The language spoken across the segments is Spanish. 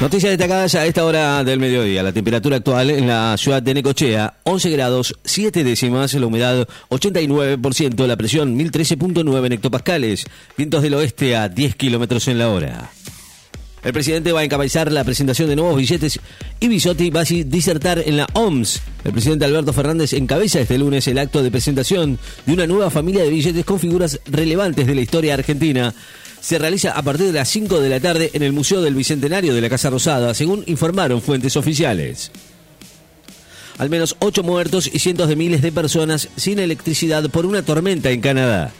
Noticias destacadas a esta hora del mediodía. La temperatura actual en la ciudad de Necochea, 11 grados, 7 décimas, la humedad 89%, la presión 1013.9 en hectopascales, vientos del oeste a 10 kilómetros en la hora. El presidente va a encabezar la presentación de nuevos billetes y Bisotti va a disertar en la OMS. El presidente Alberto Fernández encabeza este lunes el acto de presentación de una nueva familia de billetes con figuras relevantes de la historia argentina se realiza a partir de las 5 de la tarde en el Museo del Bicentenario de la Casa Rosada, según informaron fuentes oficiales. Al menos 8 muertos y cientos de miles de personas sin electricidad por una tormenta en Canadá.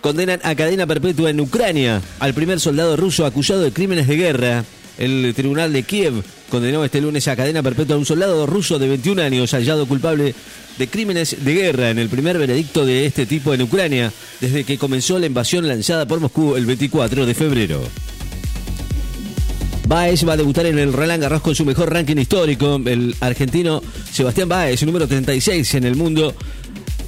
Condenan a cadena perpetua en Ucrania al primer soldado ruso acusado de crímenes de guerra. El tribunal de Kiev condenó este lunes a cadena perpetua a un soldado ruso de 21 años hallado culpable de crímenes de guerra en el primer veredicto de este tipo en Ucrania desde que comenzó la invasión lanzada por Moscú el 24 de febrero. Baez va a debutar en el Roland Garros con su mejor ranking histórico. El argentino Sebastián Baez, número 36 en el mundo,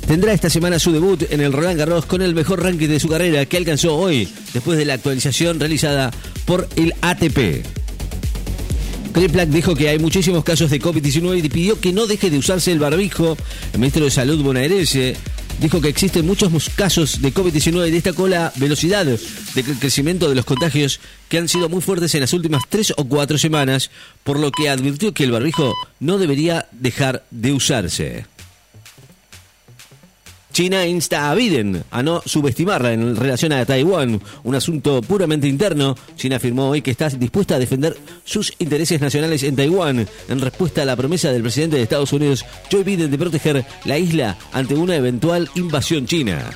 tendrá esta semana su debut en el Roland Garros con el mejor ranking de su carrera que alcanzó hoy, después de la actualización realizada por el ATP. Kriplak dijo que hay muchísimos casos de COVID-19 y pidió que no deje de usarse el barbijo. El ministro de Salud bonaerense dijo que existen muchos casos de COVID-19 y destacó la velocidad de crecimiento de los contagios que han sido muy fuertes en las últimas tres o cuatro semanas, por lo que advirtió que el barbijo no debería dejar de usarse. China insta a Biden a no subestimarla en relación a Taiwán, un asunto puramente interno. China afirmó hoy que está dispuesta a defender sus intereses nacionales en Taiwán en respuesta a la promesa del presidente de Estados Unidos, Joe Biden, de proteger la isla ante una eventual invasión china.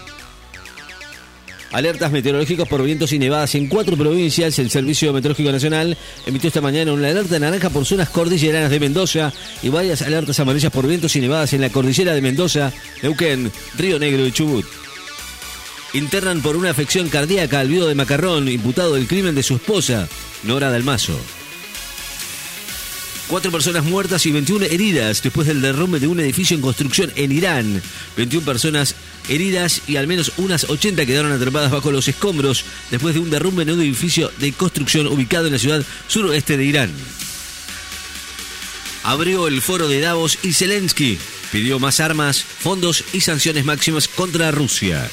Alertas meteorológicas por vientos y nevadas en cuatro provincias. El Servicio Meteorológico Nacional emitió esta mañana una alerta naranja por zonas cordilleranas de Mendoza y varias alertas amarillas por vientos y nevadas en la cordillera de Mendoza, Neuquén, Río Negro y Chubut. Internan por una afección cardíaca al viudo de Macarrón, imputado del crimen de su esposa, Nora Dalmazo. Cuatro personas muertas y 21 heridas después del derrumbe de un edificio en construcción en Irán. 21 personas heridas y al menos unas 80 quedaron atrapadas bajo los escombros después de un derrumbe en un edificio de construcción ubicado en la ciudad suroeste de Irán. Abrió el foro de Davos y Zelensky pidió más armas, fondos y sanciones máximas contra Rusia.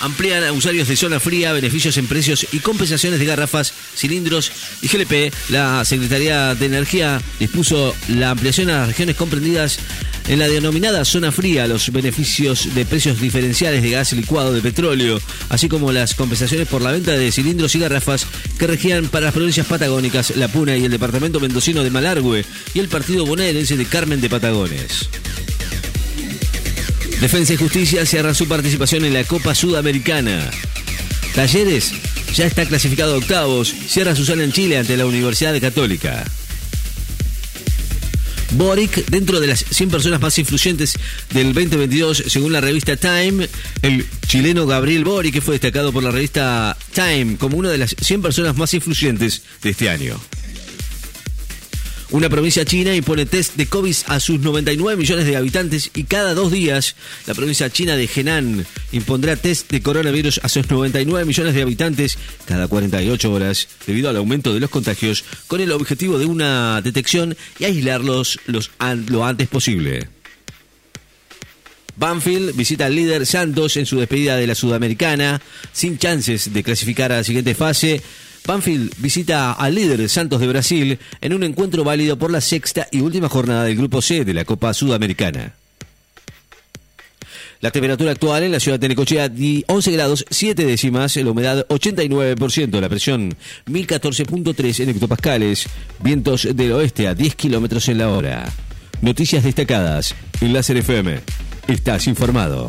Amplían a usuarios de zona fría beneficios en precios y compensaciones de garrafas, cilindros y GLP. La Secretaría de Energía dispuso la ampliación a las regiones comprendidas en la denominada zona fría los beneficios de precios diferenciales de gas licuado de petróleo, así como las compensaciones por la venta de cilindros y garrafas que regían para las provincias patagónicas, La Puna y el departamento mendocino de Malargüe y el partido bonaerense de Carmen de Patagones. Defensa y Justicia cierra su participación en la Copa Sudamericana. Talleres ya está clasificado a octavos, cierra su sala en Chile ante la Universidad Católica. Boric, dentro de las 100 personas más influyentes del 2022, según la revista Time, el chileno Gabriel Boric, que fue destacado por la revista Time como una de las 100 personas más influyentes de este año. Una provincia china impone test de COVID a sus 99 millones de habitantes y cada dos días la provincia china de Henan impondrá test de coronavirus a sus 99 millones de habitantes cada 48 horas debido al aumento de los contagios con el objetivo de una detección y aislarlos los, lo antes posible. Banfield visita al líder Santos en su despedida de la Sudamericana, sin chances de clasificar a la siguiente fase. Banfield visita al líder Santos de Brasil en un encuentro válido por la sexta y última jornada del Grupo C de la Copa Sudamericana. La temperatura actual en la ciudad de Necochea, 11 grados 7 décimas, la humedad 89%, la presión 1014.3 en hectopascales, vientos del oeste a 10 kilómetros en la hora. Noticias destacadas en Láser FM. Estás informado.